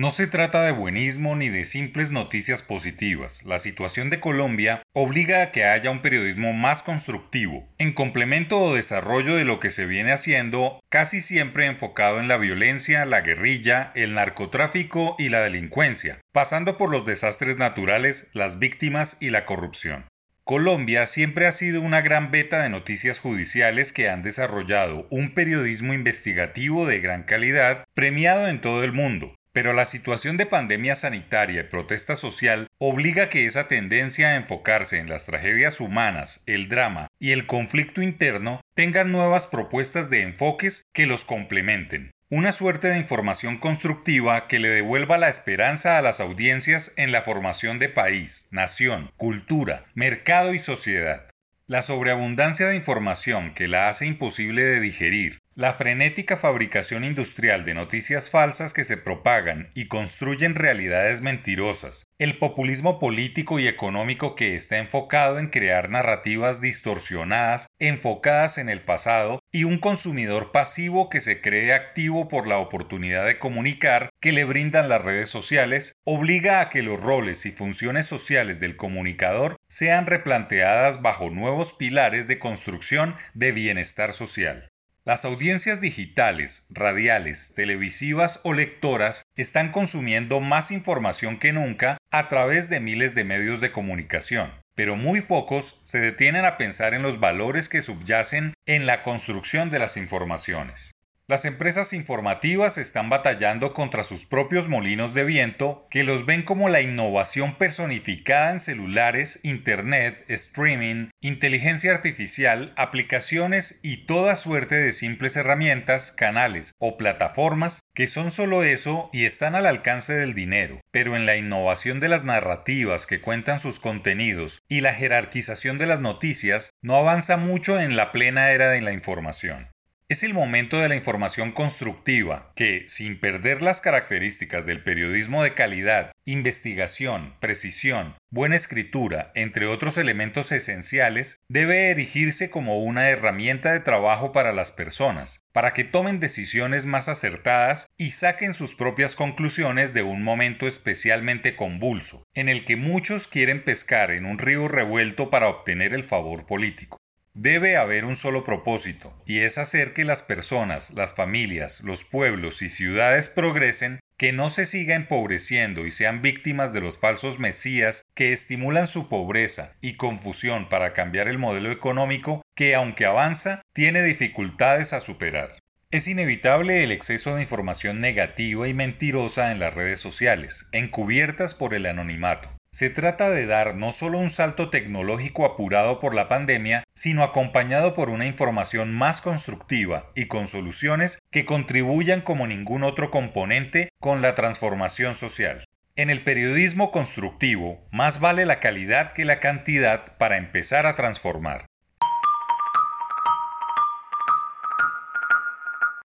No se trata de buenismo ni de simples noticias positivas. La situación de Colombia obliga a que haya un periodismo más constructivo, en complemento o desarrollo de lo que se viene haciendo, casi siempre enfocado en la violencia, la guerrilla, el narcotráfico y la delincuencia, pasando por los desastres naturales, las víctimas y la corrupción. Colombia siempre ha sido una gran beta de noticias judiciales que han desarrollado un periodismo investigativo de gran calidad premiado en todo el mundo. Pero la situación de pandemia sanitaria y protesta social obliga a que esa tendencia a enfocarse en las tragedias humanas, el drama y el conflicto interno tengan nuevas propuestas de enfoques que los complementen. Una suerte de información constructiva que le devuelva la esperanza a las audiencias en la formación de país, nación, cultura, mercado y sociedad. La sobreabundancia de información que la hace imposible de digerir, la frenética fabricación industrial de noticias falsas que se propagan y construyen realidades mentirosas, el populismo político y económico que está enfocado en crear narrativas distorsionadas, enfocadas en el pasado, y un consumidor pasivo que se cree activo por la oportunidad de comunicar que le brindan las redes sociales, obliga a que los roles y funciones sociales del comunicador sean replanteadas bajo nuevos pilares de construcción de bienestar social. Las audiencias digitales, radiales, televisivas o lectoras están consumiendo más información que nunca a través de miles de medios de comunicación, pero muy pocos se detienen a pensar en los valores que subyacen en la construcción de las informaciones. Las empresas informativas están batallando contra sus propios molinos de viento que los ven como la innovación personificada en celulares, internet, streaming, inteligencia artificial, aplicaciones y toda suerte de simples herramientas, canales o plataformas que son solo eso y están al alcance del dinero, pero en la innovación de las narrativas que cuentan sus contenidos y la jerarquización de las noticias no avanza mucho en la plena era de la información. Es el momento de la información constructiva que, sin perder las características del periodismo de calidad, investigación, precisión, buena escritura, entre otros elementos esenciales, debe erigirse como una herramienta de trabajo para las personas, para que tomen decisiones más acertadas y saquen sus propias conclusiones de un momento especialmente convulso, en el que muchos quieren pescar en un río revuelto para obtener el favor político. Debe haber un solo propósito, y es hacer que las personas, las familias, los pueblos y ciudades progresen, que no se siga empobreciendo y sean víctimas de los falsos mesías que estimulan su pobreza y confusión para cambiar el modelo económico que, aunque avanza, tiene dificultades a superar. Es inevitable el exceso de información negativa y mentirosa en las redes sociales, encubiertas por el anonimato. Se trata de dar no solo un salto tecnológico apurado por la pandemia, sino acompañado por una información más constructiva y con soluciones que contribuyan como ningún otro componente con la transformación social. En el periodismo constructivo, más vale la calidad que la cantidad para empezar a transformar.